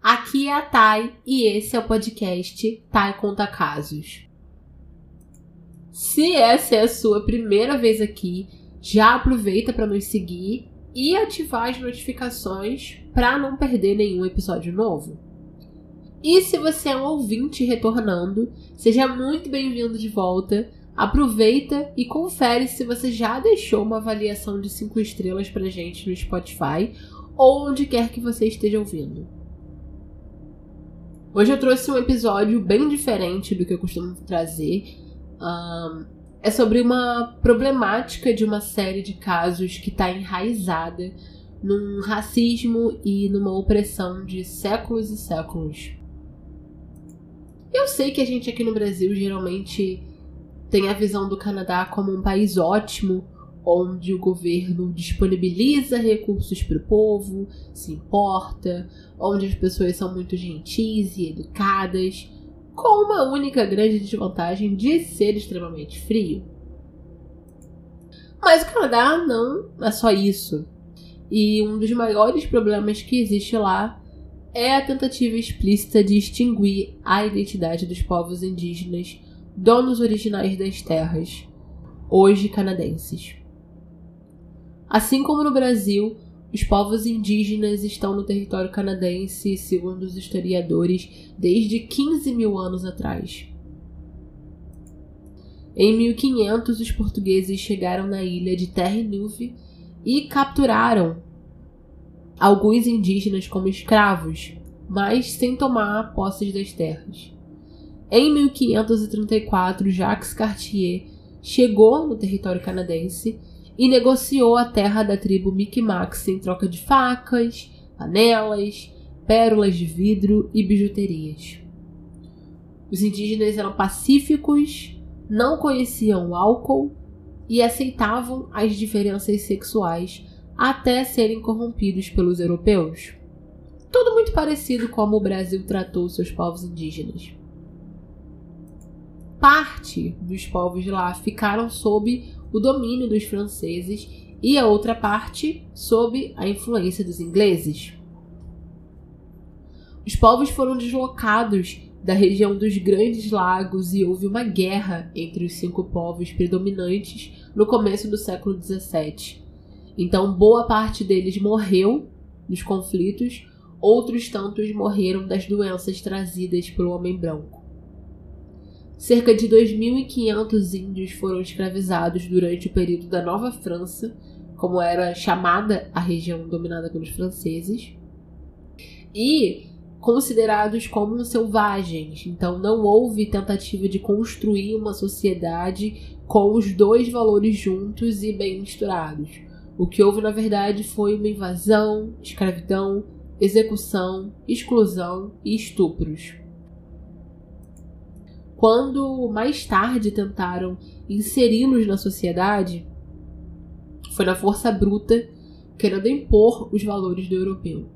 Aqui é a Thay e esse é o podcast Thay Conta Casos. Se essa é a sua primeira vez aqui, já aproveita para nos seguir e ativar as notificações para não perder nenhum episódio novo. E se você é um ouvinte retornando, seja muito bem-vindo de volta. Aproveita e confere se você já deixou uma avaliação de 5 estrelas pra gente no Spotify ou onde quer que você esteja ouvindo. Hoje eu trouxe um episódio bem diferente do que eu costumo trazer. Um, é sobre uma problemática de uma série de casos que está enraizada num racismo e numa opressão de séculos e séculos. Eu sei que a gente aqui no Brasil geralmente tem a visão do Canadá como um país ótimo, onde o governo disponibiliza recursos para o povo, se importa, onde as pessoas são muito gentis e educadas, com uma única grande desvantagem de ser extremamente frio. Mas o Canadá não é só isso. E um dos maiores problemas que existe lá é a tentativa explícita de extinguir a identidade dos povos indígenas, donos originais das terras, hoje canadenses. Assim como no Brasil, os povos indígenas estão no território canadense, segundo os historiadores, desde 15 mil anos atrás. Em 1500, os portugueses chegaram na ilha de Terre-Neuve e capturaram alguns indígenas como escravos, mas sem tomar posses das terras. Em 1534, Jacques Cartier chegou no território canadense e negociou a terra da tribo Micmacs em troca de facas, panelas, pérolas de vidro e bijuterias. Os indígenas eram pacíficos, não conheciam álcool e aceitavam as diferenças sexuais até serem corrompidos pelos europeus. Tudo muito parecido como o Brasil tratou seus povos indígenas. Parte dos povos lá ficaram sob o domínio dos franceses e a outra parte sob a influência dos ingleses. Os povos foram deslocados da região dos Grandes Lagos e houve uma guerra entre os cinco povos predominantes no começo do século XVII. Então, boa parte deles morreu nos conflitos, outros tantos morreram das doenças trazidas pelo homem branco. Cerca de 2.500 índios foram escravizados durante o período da Nova França, como era chamada a região dominada pelos franceses, e considerados como selvagens. Então não houve tentativa de construir uma sociedade com os dois valores juntos e bem misturados. O que houve, na verdade, foi uma invasão, escravidão, execução, exclusão e estupros. Quando mais tarde tentaram inseri-los na sociedade, foi na força bruta, querendo impor os valores do europeu.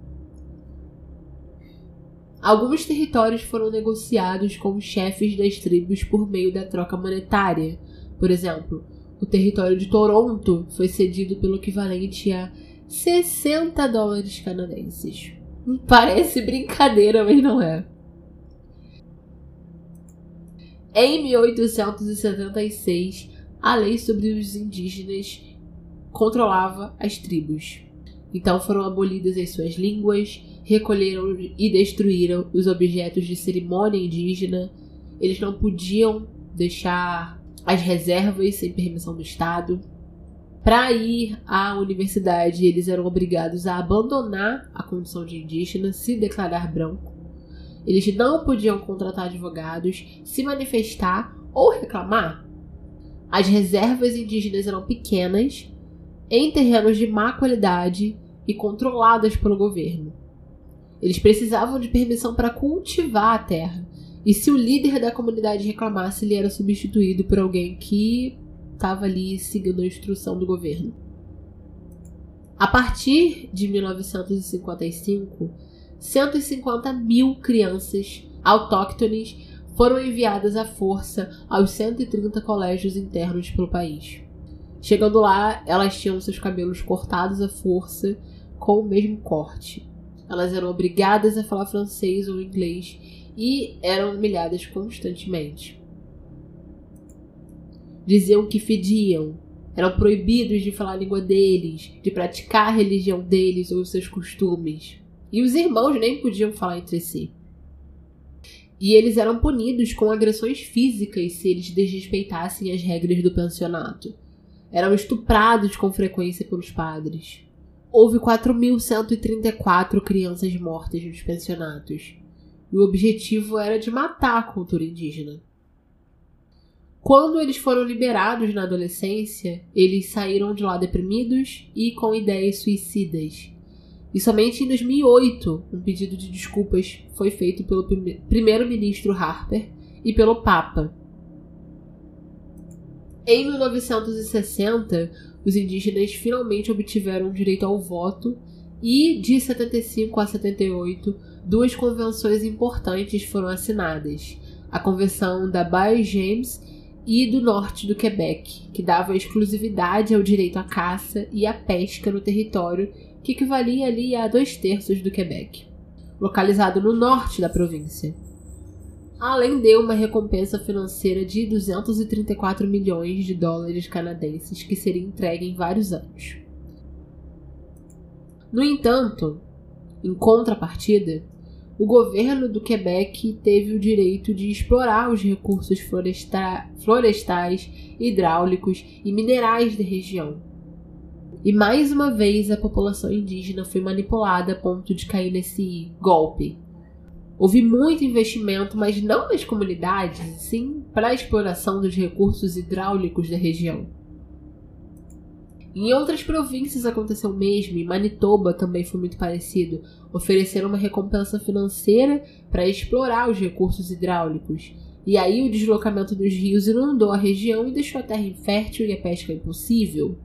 Alguns territórios foram negociados com os chefes das tribos por meio da troca monetária. Por exemplo, o território de Toronto foi cedido pelo equivalente a 60 dólares canadenses. Parece brincadeira, mas não é. Em 1876, a lei sobre os indígenas controlava as tribos. Então foram abolidas as suas línguas, recolheram e destruíram os objetos de cerimônia indígena. Eles não podiam deixar as reservas sem permissão do Estado. Para ir à universidade, eles eram obrigados a abandonar a condição de indígena, se declarar branco. Eles não podiam contratar advogados, se manifestar ou reclamar. As reservas indígenas eram pequenas, em terrenos de má qualidade e controladas pelo governo. Eles precisavam de permissão para cultivar a terra. E se o líder da comunidade reclamasse, ele era substituído por alguém que estava ali seguindo a instrução do governo. A partir de 1955, 150 mil crianças autóctones foram enviadas à força aos 130 colégios internos pelo país. Chegando lá, elas tinham seus cabelos cortados à força com o mesmo corte. Elas eram obrigadas a falar francês ou inglês e eram humilhadas constantemente. Diziam que fediam, eram proibidos de falar a língua deles, de praticar a religião deles ou seus costumes. E os irmãos nem podiam falar entre si. E eles eram punidos com agressões físicas se eles desrespeitassem as regras do pensionato. Eram estuprados com frequência pelos padres houve 4.134 crianças mortas nos pensionatos, e o objetivo era de matar a cultura indígena. Quando eles foram liberados na adolescência, eles saíram de lá deprimidos e com ideias suicidas. E somente em 2008, um pedido de desculpas foi feito pelo primeiro-ministro Harper e pelo Papa. Em 1960, os indígenas finalmente obtiveram direito ao voto e, de 75 a 78, duas convenções importantes foram assinadas: a Convenção da Baie James e do norte do Quebec, que dava exclusividade ao direito à caça e à pesca no território, que equivalia ali a dois terços do Quebec, localizado no norte da província além de uma recompensa financeira de 234 milhões de dólares canadenses que seria entregue em vários anos. No entanto, em contrapartida, o governo do Quebec teve o direito de explorar os recursos floresta florestais, hidráulicos e minerais da região. E mais uma vez a população indígena foi manipulada a ponto de cair nesse golpe Houve muito investimento, mas não nas comunidades, sim para a exploração dos recursos hidráulicos da região. Em outras províncias aconteceu o mesmo, e Manitoba também foi muito parecido, ofereceram uma recompensa financeira para explorar os recursos hidráulicos. E aí o deslocamento dos rios inundou a região e deixou a terra infértil e a pesca impossível.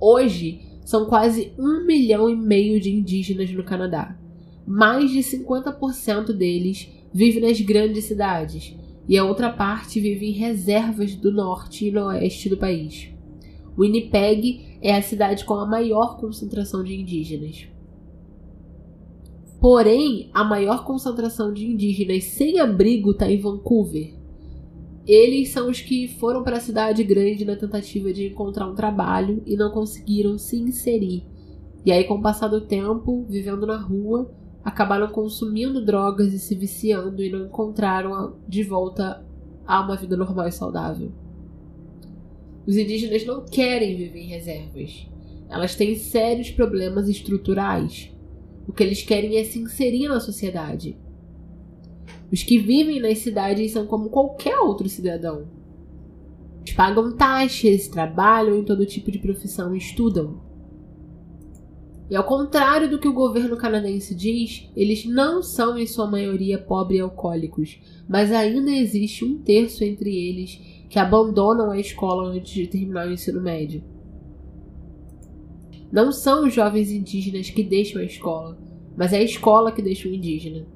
Hoje, são quase um milhão e meio de indígenas no Canadá mais de 50% deles vive nas grandes cidades e a outra parte vive em reservas do norte e no oeste do país. Winnipeg é a cidade com a maior concentração de indígenas. Porém, a maior concentração de indígenas sem abrigo está em Vancouver. Eles são os que foram para a cidade grande na tentativa de encontrar um trabalho e não conseguiram se inserir. E aí, com o passar do tempo, vivendo na rua, acabaram consumindo drogas e se viciando e não encontraram de volta a uma vida normal e saudável. Os indígenas não querem viver em reservas. Elas têm sérios problemas estruturais. O que eles querem é se inserir na sociedade. Os que vivem nas cidades são como qualquer outro cidadão. Eles pagam taxas, trabalham em todo tipo de profissão e estudam. E ao contrário do que o governo canadense diz, eles não são em sua maioria pobres e alcoólicos, mas ainda existe um terço entre eles que abandonam a escola antes de terminar o ensino médio. Não são os jovens indígenas que deixam a escola, mas é a escola que deixa o indígena,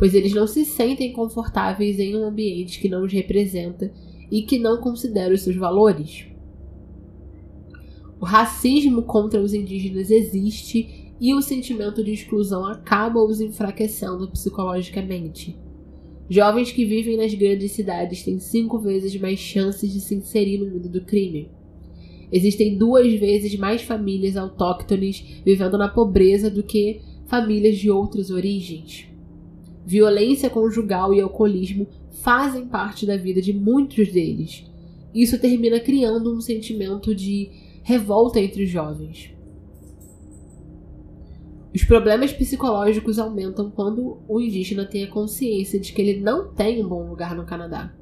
pois eles não se sentem confortáveis em um ambiente que não os representa e que não considera os seus valores. O racismo contra os indígenas existe e o sentimento de exclusão acaba os enfraquecendo psicologicamente. Jovens que vivem nas grandes cidades têm cinco vezes mais chances de se inserir no mundo do crime. Existem duas vezes mais famílias autóctones vivendo na pobreza do que famílias de outras origens. Violência conjugal e alcoolismo fazem parte da vida de muitos deles. Isso termina criando um sentimento de revolta entre os jovens. Os problemas psicológicos aumentam quando o indígena tem a consciência de que ele não tem um bom lugar no Canadá.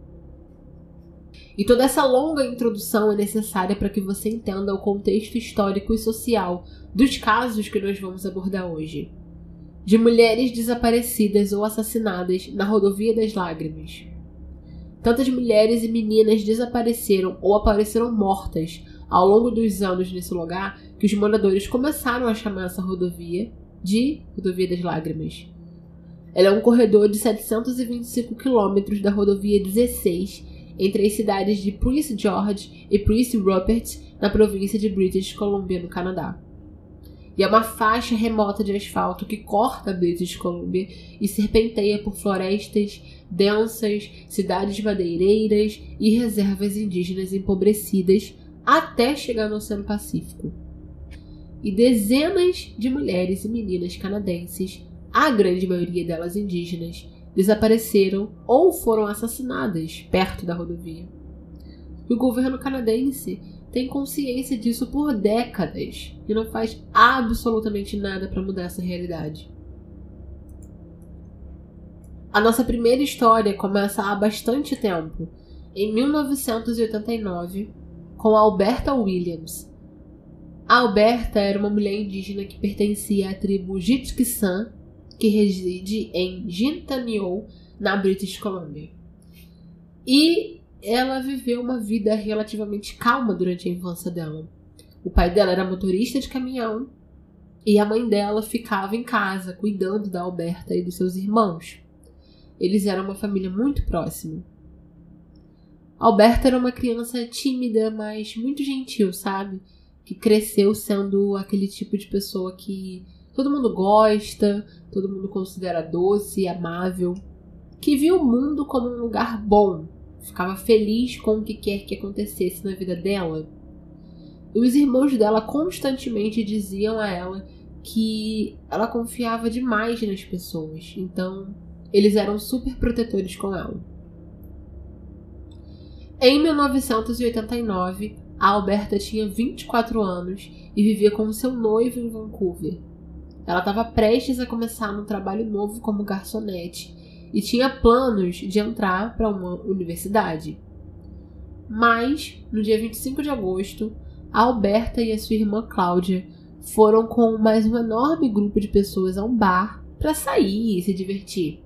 E toda essa longa introdução é necessária para que você entenda o contexto histórico e social dos casos que nós vamos abordar hoje. De mulheres desaparecidas ou assassinadas na Rodovia das Lágrimas. Tantas mulheres e meninas desapareceram ou apareceram mortas ao longo dos anos nesse lugar que os moradores começaram a chamar essa rodovia de Rodovia das Lágrimas. Ela é um corredor de 725 quilômetros da rodovia 16 entre as cidades de Prince George e Prince Rupert, na província de British Columbia, no Canadá. E é uma faixa remota de asfalto que corta British Columbia e serpenteia por florestas densas, cidades madeireiras e reservas indígenas empobrecidas até chegar no Oceano Pacífico. E dezenas de mulheres e meninas canadenses, a grande maioria delas indígenas, desapareceram ou foram assassinadas perto da rodovia. o governo canadense tem consciência disso por décadas e não faz absolutamente nada para mudar essa realidade. A nossa primeira história começa há bastante tempo, em 1989, com Alberta Williams. A Alberta era uma mulher indígena que pertencia à tribo Jitkisan, que reside em Jintanio, na British Columbia. E ela viveu uma vida relativamente calma durante a infância dela. O pai dela era motorista de caminhão e a mãe dela ficava em casa cuidando da Alberta e dos seus irmãos. Eles eram uma família muito próxima. Alberta era uma criança tímida, mas muito gentil, sabe? Que cresceu sendo aquele tipo de pessoa que todo mundo gosta, todo mundo considera doce amável, que viu o mundo como um lugar bom, ficava feliz com o que quer que acontecesse na vida dela. E os irmãos dela constantemente diziam a ela que ela confiava demais nas pessoas, então eles eram super protetores com ela. Em 1989, a Alberta tinha 24 anos e vivia com seu noivo em Vancouver. Ela estava prestes a começar um trabalho novo como garçonete e tinha planos de entrar para uma universidade. Mas, no dia 25 de agosto, a Alberta e a sua irmã Cláudia foram com mais um enorme grupo de pessoas a um bar para sair e se divertir.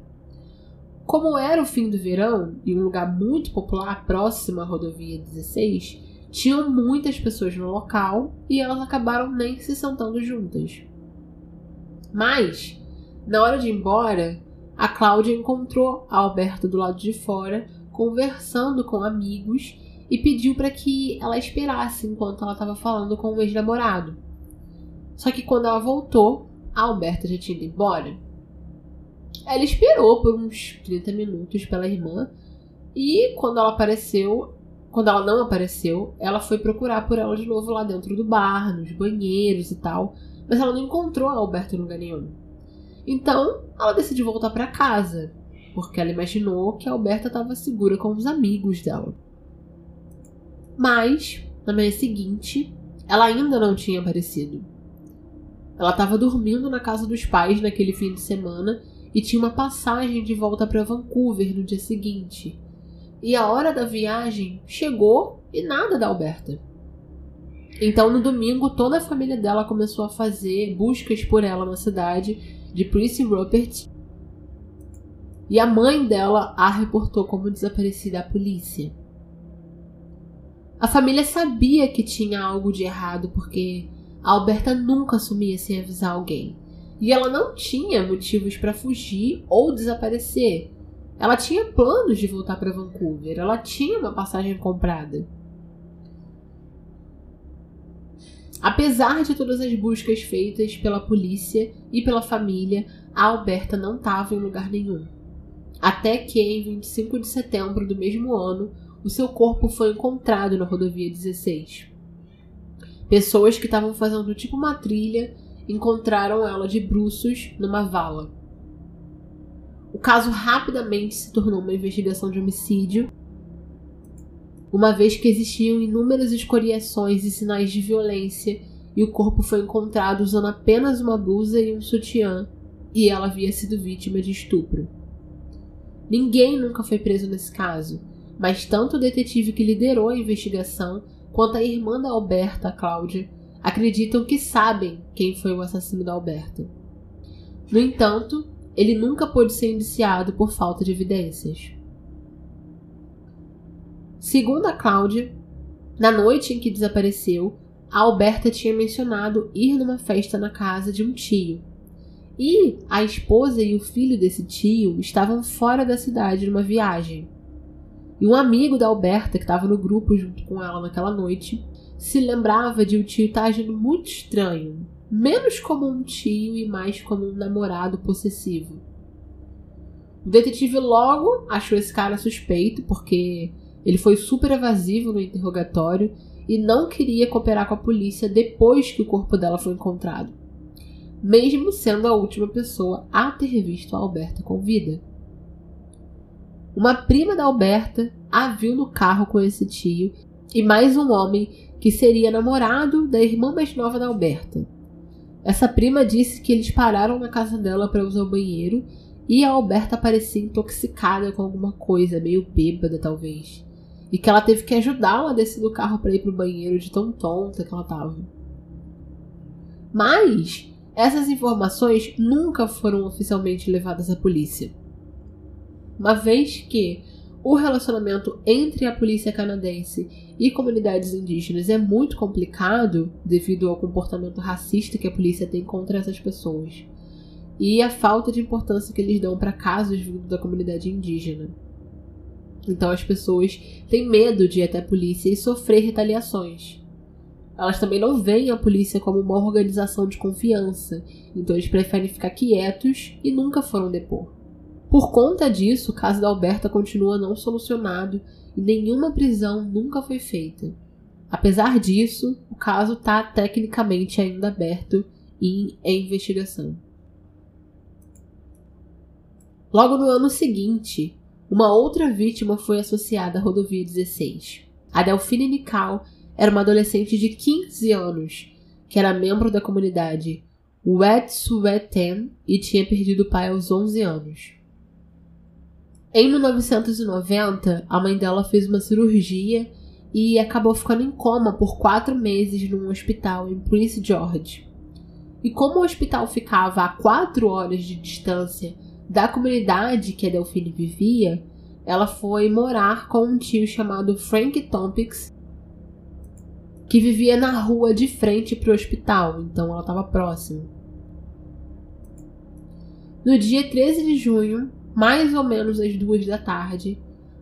Como era o fim do verão e um lugar muito popular próximo à rodovia 16, tinham muitas pessoas no local e elas acabaram nem se sentando juntas. Mas, na hora de ir embora, a Cláudia encontrou a Alberta do lado de fora, conversando com amigos e pediu para que ela esperasse enquanto ela estava falando com o ex-namorado. Só que quando ela voltou, a Alberta já tinha ido embora. Ela esperou por uns 30 minutos pela irmã e quando ela apareceu, quando ela não apareceu, ela foi procurar por ela de novo lá dentro do bar, nos banheiros e tal, mas ela não encontrou a Alberta em lugar nenhum. Então, ela decidiu voltar para casa, porque ela imaginou que a Alberta estava segura com os amigos dela. Mas, na manhã seguinte, ela ainda não tinha aparecido. Ela estava dormindo na casa dos pais naquele fim de semana e tinha uma passagem de volta para Vancouver no dia seguinte. E a hora da viagem chegou e nada da Alberta. Então, no domingo, toda a família dela começou a fazer buscas por ela na cidade de Prince Rupert. E a mãe dela a reportou como desaparecida à polícia. A família sabia que tinha algo de errado porque a Alberta nunca sumia sem avisar alguém. E ela não tinha motivos para fugir ou desaparecer. Ela tinha planos de voltar para Vancouver, ela tinha uma passagem comprada. Apesar de todas as buscas feitas pela polícia e pela família, a Alberta não estava em lugar nenhum. Até que em 25 de setembro do mesmo ano, o seu corpo foi encontrado na rodovia 16. Pessoas que estavam fazendo tipo uma trilha encontraram ela de bruços numa vala. O caso rapidamente se tornou uma investigação de homicídio, uma vez que existiam inúmeras escoriações e sinais de violência e o corpo foi encontrado usando apenas uma blusa e um sutiã, e ela havia sido vítima de estupro. Ninguém nunca foi preso nesse caso, mas tanto o detetive que liderou a investigação quanto a irmã da Alberta, Cláudia, acreditam que sabem quem foi o assassino da Alberta. No entanto, ele nunca pôde ser indiciado por falta de evidências. Segundo a Cláudia, na noite em que desapareceu, a Alberta tinha mencionado ir numa festa na casa de um tio. E a esposa e o filho desse tio estavam fora da cidade numa viagem. E um amigo da Alberta, que estava no grupo junto com ela naquela noite, se lembrava de o tio estar agindo muito estranho, menos como um tio e mais como um namorado possessivo. O detetive logo achou esse cara suspeito, porque ele foi super evasivo no interrogatório e não queria cooperar com a polícia depois que o corpo dela foi encontrado, mesmo sendo a última pessoa a ter visto a Alberta com vida. Uma prima da Alberta a viu no carro com esse tio e mais um homem que seria namorado da irmã mais nova da Alberta. Essa prima disse que eles pararam na casa dela para usar o banheiro e a Alberta parecia intoxicada com alguma coisa, meio bêbada talvez. E que ela teve que ajudá-la a descer do carro para ir pro banheiro de tão tonta que ela tava. Mas essas informações nunca foram oficialmente levadas à polícia. Uma vez que o relacionamento entre a polícia canadense e comunidades indígenas é muito complicado devido ao comportamento racista que a polícia tem contra essas pessoas e a falta de importância que eles dão para casos da comunidade indígena. Então as pessoas têm medo de ir até a polícia e sofrer retaliações. Elas também não veem a polícia como uma organização de confiança, então eles preferem ficar quietos e nunca foram depor. Por conta disso, o caso da Alberta continua não solucionado e nenhuma prisão nunca foi feita. Apesar disso, o caso está tecnicamente ainda aberto e em investigação. Logo no ano seguinte, uma outra vítima foi associada à rodovia 16. A Delfine Nical era uma adolescente de 15 anos, que era membro da comunidade Wet'suwet'en e tinha perdido o pai aos 11 anos. Em 1990, a mãe dela fez uma cirurgia e acabou ficando em coma por quatro meses num hospital em Prince George. E como o hospital ficava a quatro horas de distância da comunidade que a Delphine vivia, ela foi morar com um tio chamado Frank Tompkins, que vivia na rua de frente para o hospital, então ela estava próxima. No dia 13 de junho, mais ou menos às duas da tarde,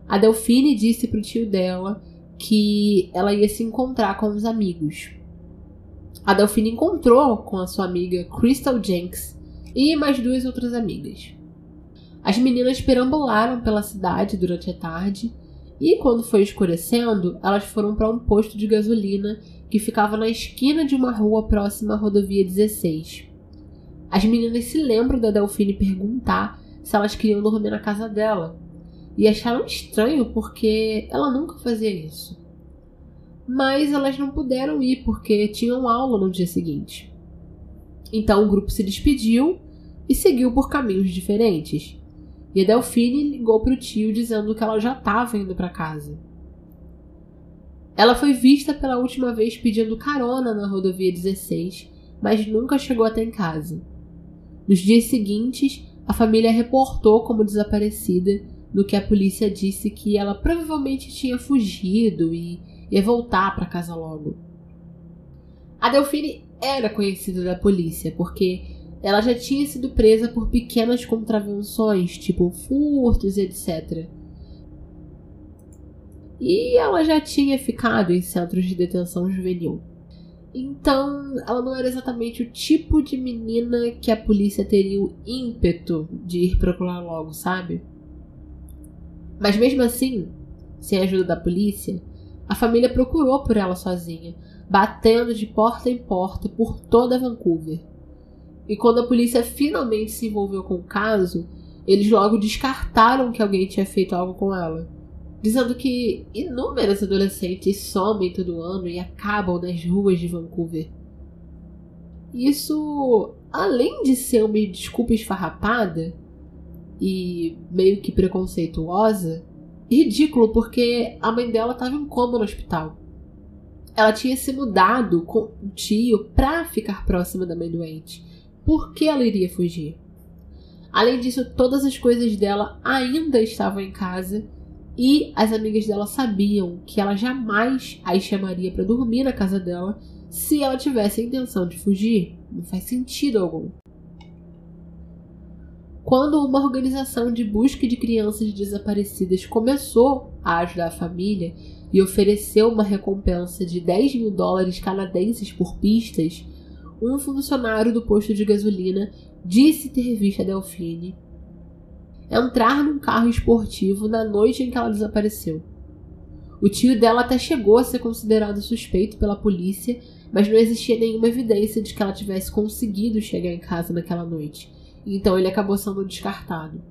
a Delfine disse pro tio dela que ela ia se encontrar com os amigos. A Delfine encontrou com a sua amiga Crystal Jenks e mais duas outras amigas. As meninas perambularam pela cidade durante a tarde e, quando foi escurecendo, elas foram para um posto de gasolina que ficava na esquina de uma rua próxima à rodovia 16. As meninas se lembram da Delfine perguntar se elas queriam dormir na casa dela. E acharam estranho porque ela nunca fazia isso. Mas elas não puderam ir porque tinham aula no dia seguinte. Então o grupo se despediu e seguiu por caminhos diferentes. E a Delfine ligou para o tio dizendo que ela já estava indo para casa. Ela foi vista pela última vez pedindo carona na rodovia 16, mas nunca chegou até em casa. Nos dias seguintes, a família reportou como desaparecida, no que a polícia disse que ela provavelmente tinha fugido e ia voltar para casa logo. A Delfine era conhecida da polícia porque ela já tinha sido presa por pequenas contravenções, tipo furtos etc. E ela já tinha ficado em centros de detenção juvenil. Então, ela não era exatamente o tipo de menina que a polícia teria o ímpeto de ir procurar logo, sabe? Mas mesmo assim, sem a ajuda da polícia, a família procurou por ela sozinha, batendo de porta em porta por toda Vancouver. E quando a polícia finalmente se envolveu com o caso, eles logo descartaram que alguém tinha feito algo com ela dizendo que inúmeras adolescentes somem todo ano e acabam nas ruas de Vancouver. Isso, além de ser uma desculpa esfarrapada e meio que preconceituosa, ridículo porque a mãe dela estava em coma no hospital. Ela tinha se mudado com o tio para ficar próxima da mãe doente. Por que ela iria fugir? Além disso, todas as coisas dela ainda estavam em casa e as amigas dela sabiam que ela jamais as chamaria para dormir na casa dela se ela tivesse a intenção de fugir. Não faz sentido algum. Quando uma organização de busca de crianças desaparecidas começou a ajudar a família e ofereceu uma recompensa de 10 mil dólares canadenses por pistas, um funcionário do posto de gasolina disse ter visto a Delfine entrar num carro esportivo na noite em que ela desapareceu. O tio dela até chegou a ser considerado suspeito pela polícia, mas não existia nenhuma evidência de que ela tivesse conseguido chegar em casa naquela noite, então ele acabou sendo descartado.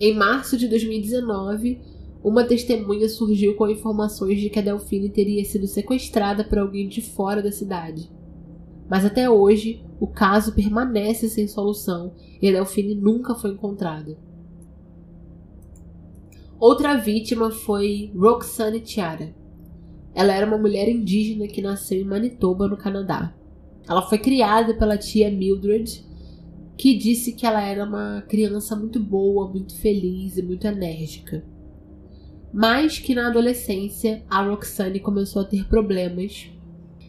Em março de 2019, uma testemunha surgiu com informações de que a Delfine teria sido sequestrada por alguém de fora da cidade. Mas até hoje, o caso permanece sem solução e a Delfine nunca foi encontrada. Outra vítima foi Roxane Tiara. Ela era uma mulher indígena que nasceu em Manitoba, no Canadá. Ela foi criada pela tia Mildred, que disse que ela era uma criança muito boa, muito feliz e muito enérgica. Mas que na adolescência a Roxane começou a ter problemas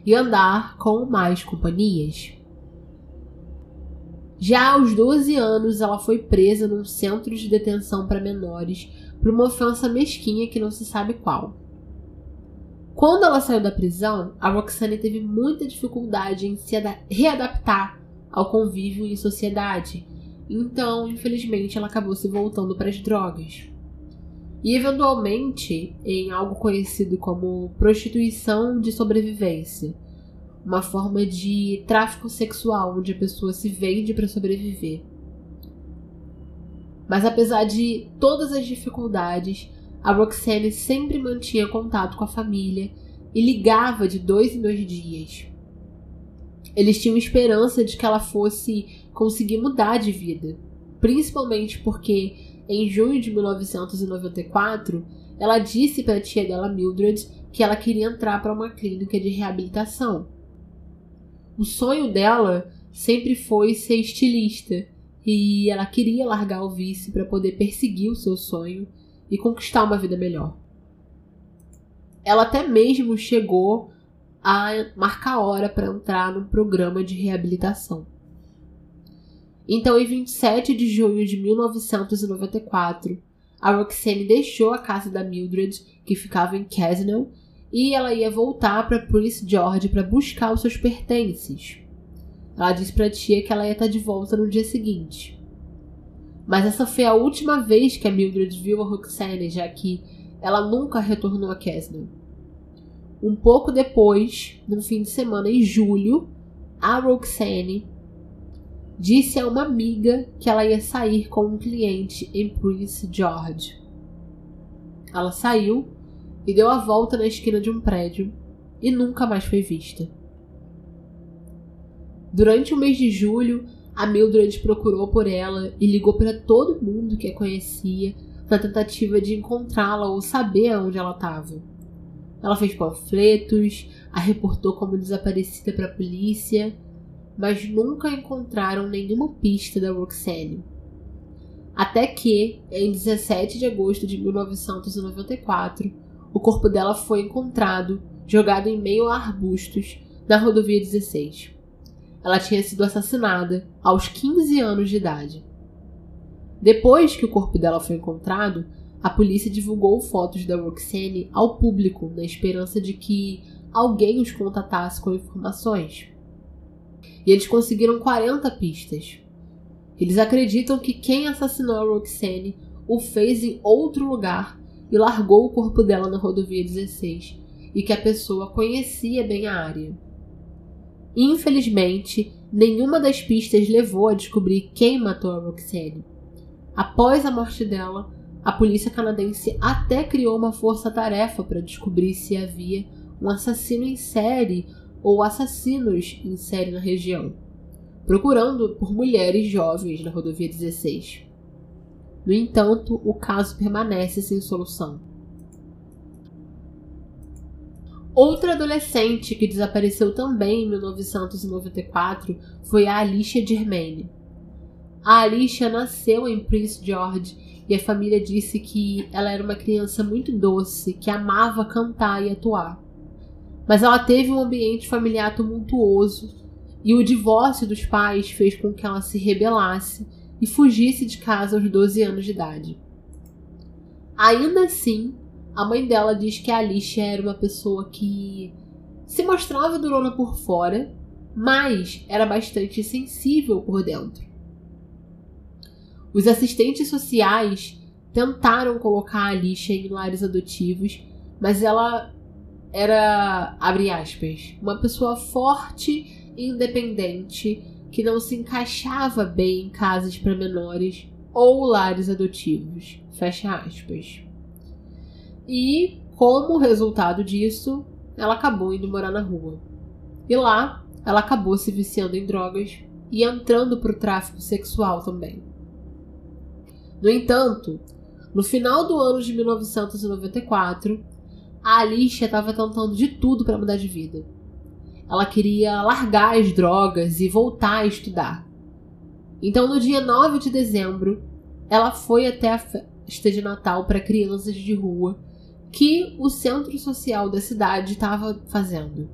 e andar com mais companhias. Já aos 12 anos, ela foi presa num centro de detenção para menores por uma ofensa mesquinha que não se sabe qual. Quando ela saiu da prisão, a Roxane teve muita dificuldade em se readaptar ao convívio em sociedade, então, infelizmente, ela acabou se voltando para as drogas. E, eventualmente, em algo conhecido como prostituição de sobrevivência, uma forma de tráfico sexual onde a pessoa se vende para sobreviver. Mas apesar de todas as dificuldades, a Roxane sempre mantinha contato com a família e ligava de dois em dois dias. Eles tinham esperança de que ela fosse conseguir mudar de vida, principalmente porque em junho de 1994 ela disse para a tia dela Mildred que ela queria entrar para uma clínica de reabilitação. O sonho dela sempre foi ser estilista e ela queria largar o vício para poder perseguir o seu sonho e conquistar uma vida melhor. Ela até mesmo chegou a marcar hora para entrar num programa de reabilitação. Então, em 27 de junho de 1994, a Roxane deixou a casa da Mildred, que ficava em Casnell, e ela ia voltar para Prince George para buscar os seus pertences. Ela disse para a tia que ela ia estar de volta no dia seguinte. Mas essa foi a última vez que a Mildred viu a Roxane, já que ela nunca retornou a Kesnell. Um pouco depois, no fim de semana em julho, a Roxane disse a uma amiga que ela ia sair com um cliente em Prince George. Ela saiu e deu a volta na esquina de um prédio e nunca mais foi vista. Durante o mês de julho, a Mildred procurou por ela e ligou para todo mundo que a conhecia na tentativa de encontrá-la ou saber onde ela estava. Ela fez panfletos, a reportou como desaparecida para a polícia, mas nunca encontraram nenhuma pista da Roxane. Até que, em 17 de agosto de 1994, o corpo dela foi encontrado jogado em meio a arbustos na rodovia 16. Ela tinha sido assassinada aos 15 anos de idade. Depois que o corpo dela foi encontrado, a polícia divulgou fotos da Roxane ao público na esperança de que alguém os contatasse com informações. E eles conseguiram 40 pistas. Eles acreditam que quem assassinou a Roxane o fez em outro lugar e largou o corpo dela na rodovia 16 e que a pessoa conhecia bem a área. Infelizmente, nenhuma das pistas levou a descobrir quem matou a Roxane. Após a morte dela, a polícia canadense até criou uma força-tarefa para descobrir se havia um assassino em série ou assassinos em série na região, procurando por mulheres jovens na rodovia 16. No entanto, o caso permanece sem solução. Outra adolescente que desapareceu também em 1994 foi a Alicia Germaine. a Alicia nasceu em Prince George e a família disse que ela era uma criança muito doce, que amava cantar e atuar. Mas ela teve um ambiente familiar tumultuoso e o divórcio dos pais fez com que ela se rebelasse e fugisse de casa aos 12 anos de idade. Ainda assim, a mãe dela diz que a Alicia era uma pessoa que se mostrava durona por fora, mas era bastante sensível por dentro. Os assistentes sociais tentaram colocar a Alicia em lares adotivos, mas ela era, abre aspas, uma pessoa forte e independente que não se encaixava bem em casas para menores ou lares adotivos, fecha aspas. E, como resultado disso, ela acabou indo morar na rua. E lá, ela acabou se viciando em drogas e entrando para o tráfico sexual também. No entanto, no final do ano de 1994, a Alicia estava tentando de tudo para mudar de vida. Ela queria largar as drogas e voltar a estudar. Então, no dia 9 de dezembro, ela foi até a festa de Natal para crianças de rua que o centro social da cidade estava fazendo.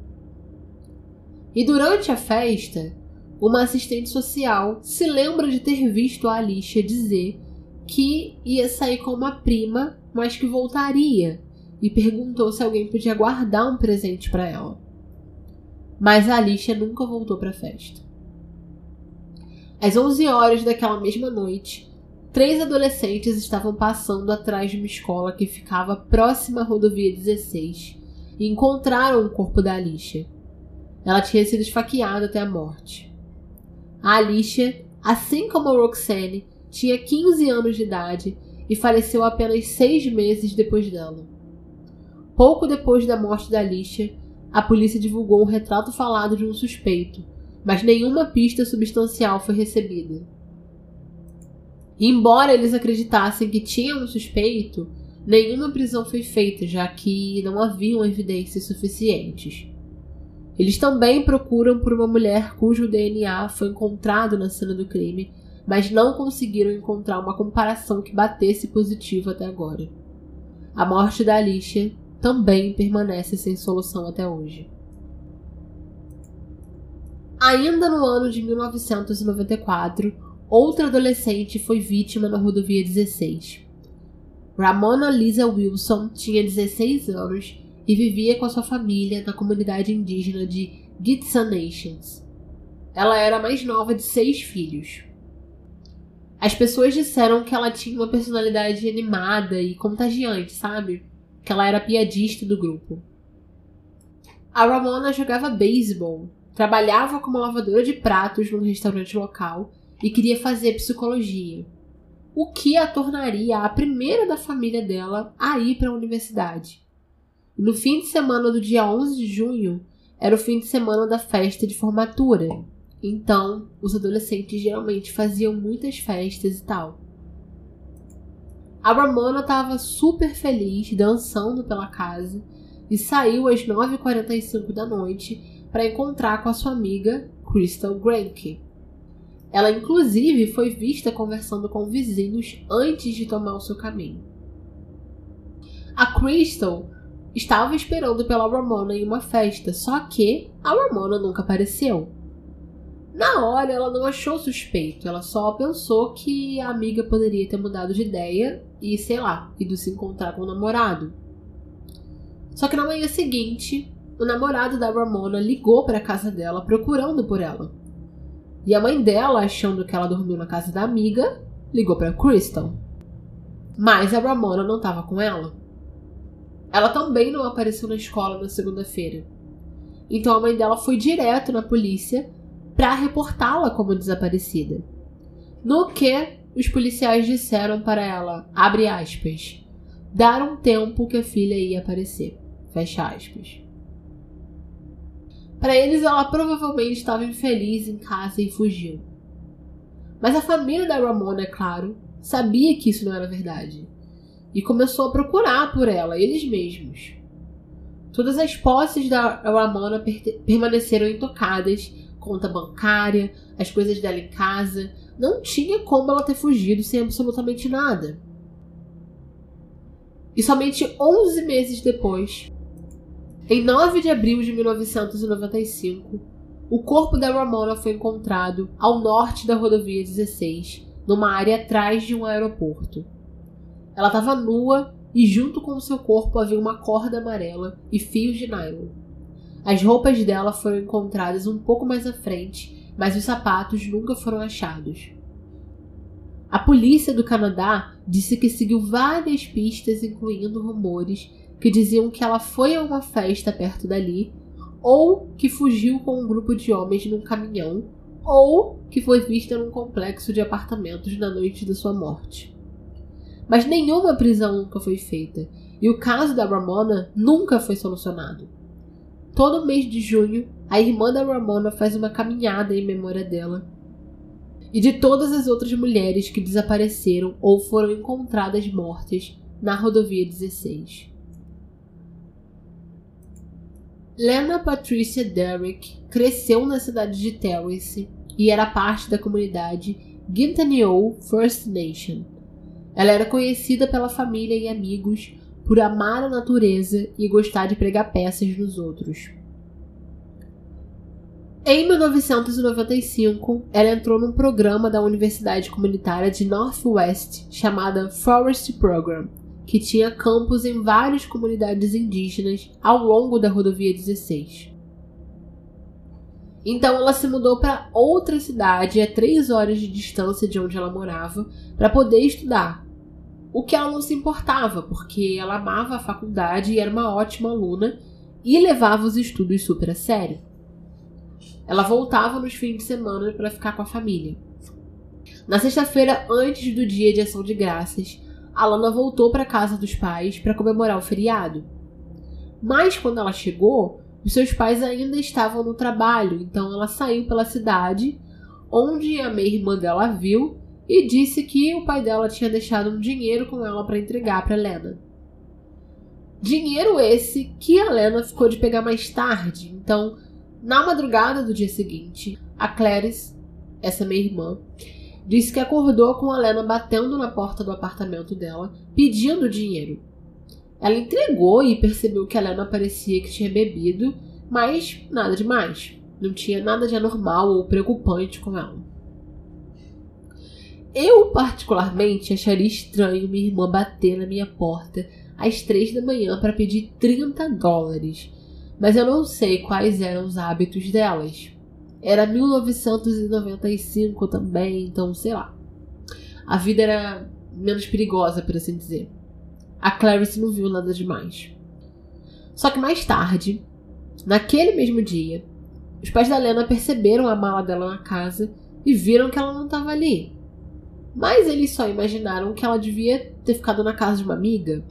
E durante a festa, uma assistente social se lembra de ter visto a Alicia dizer que ia sair com uma prima, mas que voltaria, e perguntou se alguém podia guardar um presente para ela. Mas a Alicia nunca voltou para a festa. Às 11 horas daquela mesma noite, três adolescentes estavam passando atrás de uma escola que ficava próxima à rodovia 16 e encontraram o corpo da Alicia. Ela tinha sido esfaqueada até a morte. A Alicia, assim como a Roxane, tinha 15 anos de idade e faleceu apenas seis meses depois dela. Pouco depois da morte da Alicia, a polícia divulgou um retrato falado de um suspeito, mas nenhuma pista substancial foi recebida. embora eles acreditassem que tinha um suspeito, nenhuma prisão foi feita, já que não haviam evidências suficientes. Eles também procuram por uma mulher cujo DNA foi encontrado na cena do crime mas não conseguiram encontrar uma comparação que batesse positivo até agora. A morte da Alicia também permanece sem solução até hoje. Ainda no ano de 1994, outra adolescente foi vítima na rodovia 16. Ramona Lisa Wilson tinha 16 anos e vivia com sua família na comunidade indígena de Gitsa Nations. Ela era a mais nova de seis filhos. As pessoas disseram que ela tinha uma personalidade animada e contagiante, sabe? Que ela era piadista do grupo. A Ramona jogava beisebol, trabalhava como lavadora de pratos num restaurante local e queria fazer psicologia, o que a tornaria a primeira da família dela a ir para a universidade. No fim de semana do dia 11 de junho, era o fim de semana da festa de formatura, então, os adolescentes geralmente faziam muitas festas e tal. A Ramona estava super feliz dançando pela casa e saiu às 9h45 da noite para encontrar com a sua amiga Crystal Granke. Ela, inclusive, foi vista conversando com vizinhos antes de tomar o seu caminho. A Crystal estava esperando pela Ramona em uma festa, só que a Ramona nunca apareceu. Na hora, ela não achou suspeito, ela só pensou que a amiga poderia ter mudado de ideia e, sei lá, ido se encontrar com o namorado. Só que na manhã seguinte, o namorado da Ramona ligou para a casa dela procurando por ela. E a mãe dela, achando que ela dormiu na casa da amiga, ligou para Crystal. Mas a Ramona não estava com ela. Ela também não apareceu na escola na segunda-feira. Então a mãe dela foi direto na polícia para reportá-la como desaparecida. No que os policiais disseram para ela, abre aspas, dar um tempo que a filha ia aparecer, fecha aspas. Para eles, ela provavelmente estava infeliz em casa e fugiu. Mas a família da Ramona, é claro, sabia que isso não era verdade e começou a procurar por ela, eles mesmos. Todas as posses da Ramona permaneceram intocadas conta bancária, as coisas dela em casa, não tinha como ela ter fugido sem absolutamente nada. E somente 11 meses depois, em 9 de abril de 1995, o corpo da Ramona foi encontrado ao norte da rodovia 16, numa área atrás de um aeroporto. Ela estava nua e junto com seu corpo havia uma corda amarela e fios de nylon. As roupas dela foram encontradas um pouco mais à frente, mas os sapatos nunca foram achados. A polícia do Canadá disse que seguiu várias pistas, incluindo rumores que diziam que ela foi a uma festa perto dali, ou que fugiu com um grupo de homens num caminhão, ou que foi vista num complexo de apartamentos na noite da sua morte. Mas nenhuma prisão nunca foi feita, e o caso da Ramona nunca foi solucionado. Todo mês de junho, a irmã da Ramona faz uma caminhada em memória dela e de todas as outras mulheres que desapareceram ou foram encontradas mortas na rodovia 16. Lena Patricia Derrick cresceu na cidade de Terrace e era parte da comunidade Gintaneo First Nation. Ela era conhecida pela família e amigos por amar a natureza e gostar de pregar peças nos outros. Em 1995, ela entrou num programa da Universidade Comunitária de Northwest chamada Forest Program, que tinha campos em várias comunidades indígenas ao longo da rodovia 16. Então ela se mudou para outra cidade a três horas de distância de onde ela morava para poder estudar. O que ela não se importava, porque ela amava a faculdade e era uma ótima aluna e levava os estudos super a sério. Ela voltava nos fins de semana para ficar com a família. Na sexta-feira, antes do dia de ação de graças, Alana voltou para casa dos pais para comemorar o feriado. Mas quando ela chegou, os seus pais ainda estavam no trabalho, então ela saiu pela cidade, onde a meia-irmã dela viu e disse que o pai dela tinha deixado um dinheiro com ela para entregar para Helena. Dinheiro esse que a Helena ficou de pegar mais tarde. Então, na madrugada do dia seguinte, a Clarice, essa minha irmã, disse que acordou com a Lena batendo na porta do apartamento dela, pedindo dinheiro. Ela entregou e percebeu que a Lena parecia que tinha bebido, mas nada demais. Não tinha nada de anormal ou preocupante com ela. Eu, particularmente, acharia estranho minha irmã bater na minha porta às três da manhã para pedir 30 dólares, mas eu não sei quais eram os hábitos delas. Era 1995 também, então sei lá. A vida era menos perigosa, por assim dizer. A Clarice não viu nada demais. Só que mais tarde, naquele mesmo dia, os pais da Lena perceberam a mala dela na casa e viram que ela não estava ali. Mas eles só imaginaram que ela devia ter ficado na casa de uma amiga.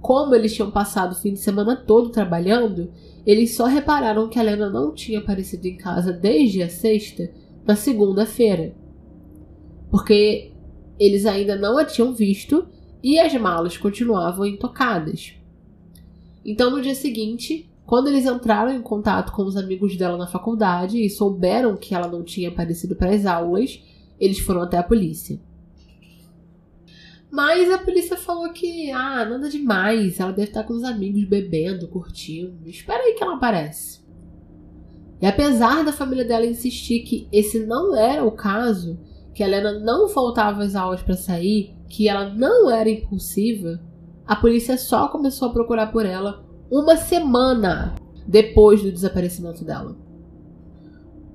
Como eles tinham passado o fim de semana todo trabalhando, eles só repararam que a Lena não tinha aparecido em casa desde a sexta, na segunda-feira. Porque eles ainda não a tinham visto e as malas continuavam intocadas. Então, no dia seguinte, quando eles entraram em contato com os amigos dela na faculdade e souberam que ela não tinha aparecido para as aulas, eles foram até a polícia. Mas a polícia falou que, ah, nada demais, ela deve estar com os amigos bebendo, curtindo. Espera aí que ela aparece. E apesar da família dela insistir que esse não era o caso, que a Helena não faltava às aulas para sair, que ela não era impulsiva, a polícia só começou a procurar por ela uma semana depois do desaparecimento dela.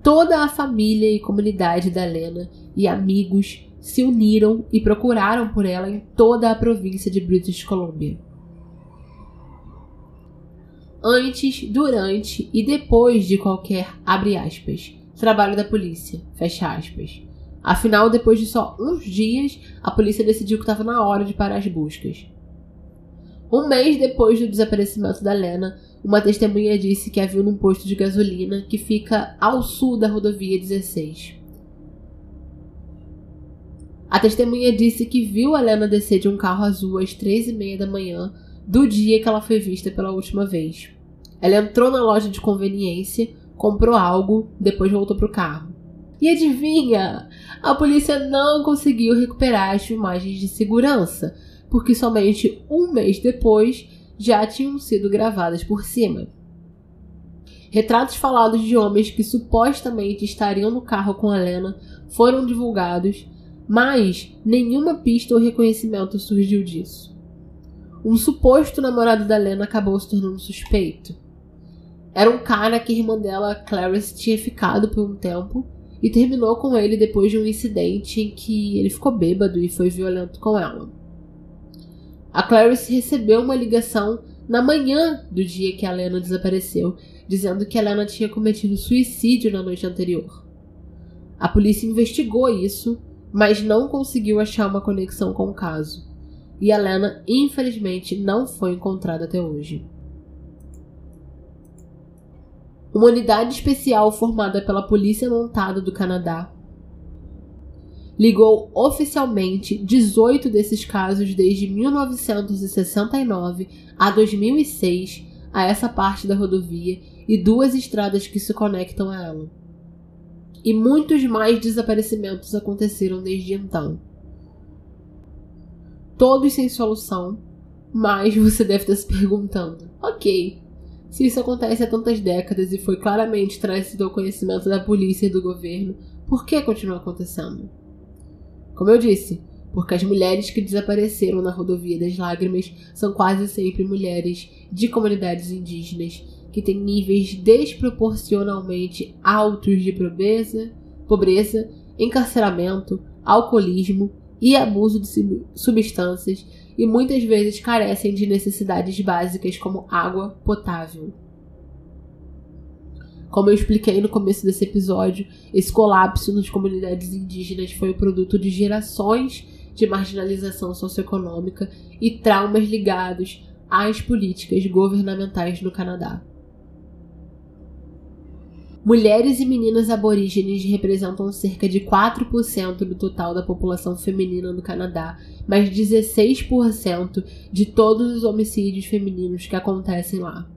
Toda a família e comunidade da Helena e amigos se uniram e procuraram por ela em toda a província de British Columbia. Antes, durante e depois de qualquer aspas, trabalho da polícia. Afinal, depois de só uns dias, a polícia decidiu que estava na hora de parar as buscas. Um mês depois do desaparecimento da Lena, uma testemunha disse que a viu num posto de gasolina que fica ao sul da rodovia 16. A testemunha disse que viu a Lena descer de um carro azul às três e meia da manhã do dia que ela foi vista pela última vez. Ela entrou na loja de conveniência, comprou algo, depois voltou para o carro. E adivinha? A polícia não conseguiu recuperar as filmagens de segurança, porque somente um mês depois já tinham sido gravadas por cima. Retratos falados de homens que supostamente estariam no carro com Helena foram divulgados, mas nenhuma pista ou reconhecimento surgiu disso. Um suposto namorado da Helena acabou se tornando suspeito. Era um cara que a irmã dela, Clarice, tinha ficado por um tempo e terminou com ele depois de um incidente em que ele ficou bêbado e foi violento com ela. A Clarice recebeu uma ligação na manhã do dia que a Lena desapareceu, dizendo que a Lena tinha cometido suicídio na noite anterior. A polícia investigou isso, mas não conseguiu achar uma conexão com o caso. E a Lena, infelizmente, não foi encontrada até hoje. Uma unidade especial formada pela Polícia Montada do Canadá ligou oficialmente 18 desses casos desde 1969 a 2006 a essa parte da rodovia e duas estradas que se conectam a ela. E muitos mais desaparecimentos aconteceram desde então. Todos sem solução, mas você deve estar se perguntando: ok, se isso acontece há tantas décadas e foi claramente trazido ao conhecimento da polícia e do governo, por que continua acontecendo? Como eu disse, porque as mulheres que desapareceram na rodovia das lágrimas são quase sempre mulheres de comunidades indígenas que têm níveis desproporcionalmente altos de pobreza, pobreza, encarceramento, alcoolismo e abuso de substâncias e muitas vezes carecem de necessidades básicas como água potável. Como eu expliquei no começo desse episódio, esse colapso nas comunidades indígenas foi o produto de gerações de marginalização socioeconômica e traumas ligados às políticas governamentais no Canadá. Mulheres e meninas aborígenes representam cerca de 4% do total da população feminina no Canadá, mas 16% de todos os homicídios femininos que acontecem lá.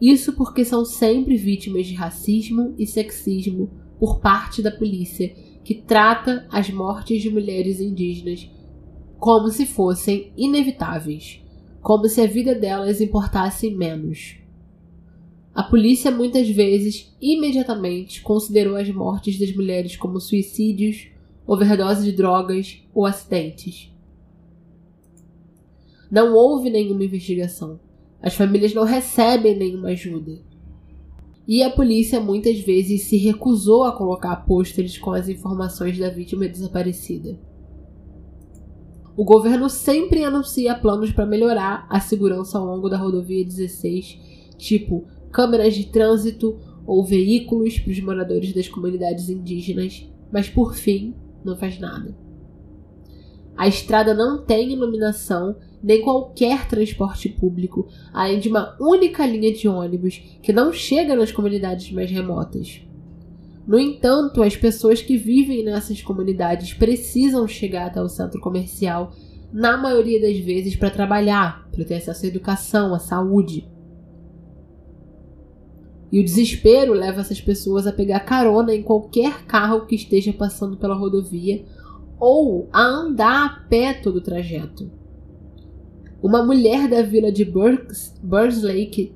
Isso porque são sempre vítimas de racismo e sexismo por parte da polícia, que trata as mortes de mulheres indígenas como se fossem inevitáveis, como se a vida delas importasse menos. A polícia muitas vezes, imediatamente, considerou as mortes das mulheres como suicídios, overdose de drogas ou acidentes. Não houve nenhuma investigação. As famílias não recebem nenhuma ajuda. E a polícia muitas vezes se recusou a colocar pôsteres com as informações da vítima desaparecida. O governo sempre anuncia planos para melhorar a segurança ao longo da rodovia 16, tipo câmeras de trânsito ou veículos para os moradores das comunidades indígenas, mas por fim não faz nada. A estrada não tem iluminação nem qualquer transporte público, além de uma única linha de ônibus que não chega nas comunidades mais remotas. No entanto, as pessoas que vivem nessas comunidades precisam chegar até o centro comercial, na maioria das vezes, para trabalhar, para ter acesso à educação, à saúde. E o desespero leva essas pessoas a pegar carona em qualquer carro que esteja passando pela rodovia ou a andar a pé todo o trajeto. Uma mulher da vila de Burns, Burns Lake,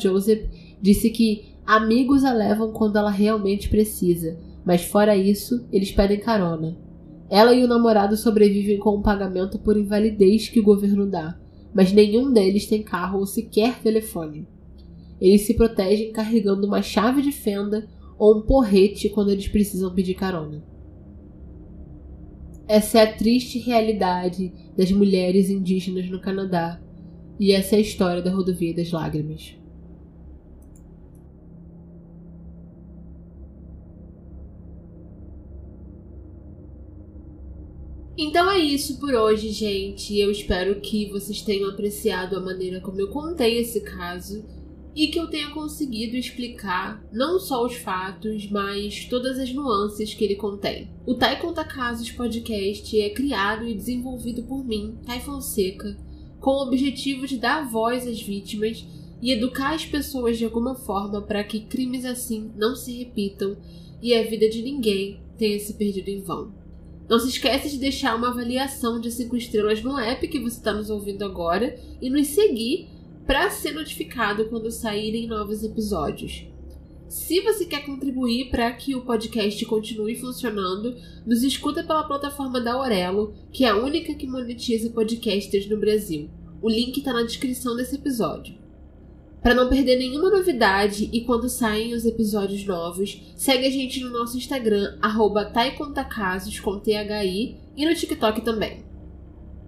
Joseph, disse que amigos a levam quando ela realmente precisa, mas fora isso, eles pedem carona. Ela e o namorado sobrevivem com um pagamento por invalidez que o governo dá, mas nenhum deles tem carro ou sequer telefone. Eles se protegem carregando uma chave de fenda ou um porrete quando eles precisam pedir carona. Essa é a triste realidade das mulheres indígenas no Canadá, e essa é a história da Rodovia das Lágrimas. Então é isso por hoje, gente. Eu espero que vocês tenham apreciado a maneira como eu contei esse caso e que eu tenha conseguido explicar não só os fatos, mas todas as nuances que ele contém. O Tai Conta Casos podcast é criado e desenvolvido por mim, Tai Fonseca, com o objetivo de dar voz às vítimas e educar as pessoas de alguma forma para que crimes assim não se repitam e a vida de ninguém tenha se perdido em vão. Não se esqueça de deixar uma avaliação de 5 estrelas no app que você está nos ouvindo agora e nos seguir para ser notificado quando saírem novos episódios. Se você quer contribuir para que o podcast continue funcionando, nos escuta pela plataforma da Aurelo, que é a única que monetiza podcasters no Brasil. O link está na descrição desse episódio. Para não perder nenhuma novidade e quando saem os episódios novos, segue a gente no nosso Instagram, arroba com THI, e no TikTok também.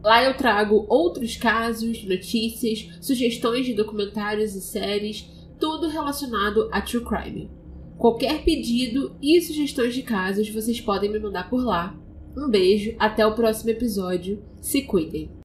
Lá eu trago outros casos, notícias, sugestões de documentários e séries, tudo relacionado a true crime. Qualquer pedido e sugestões de casos vocês podem me mandar por lá. Um beijo, até o próximo episódio. Se cuidem!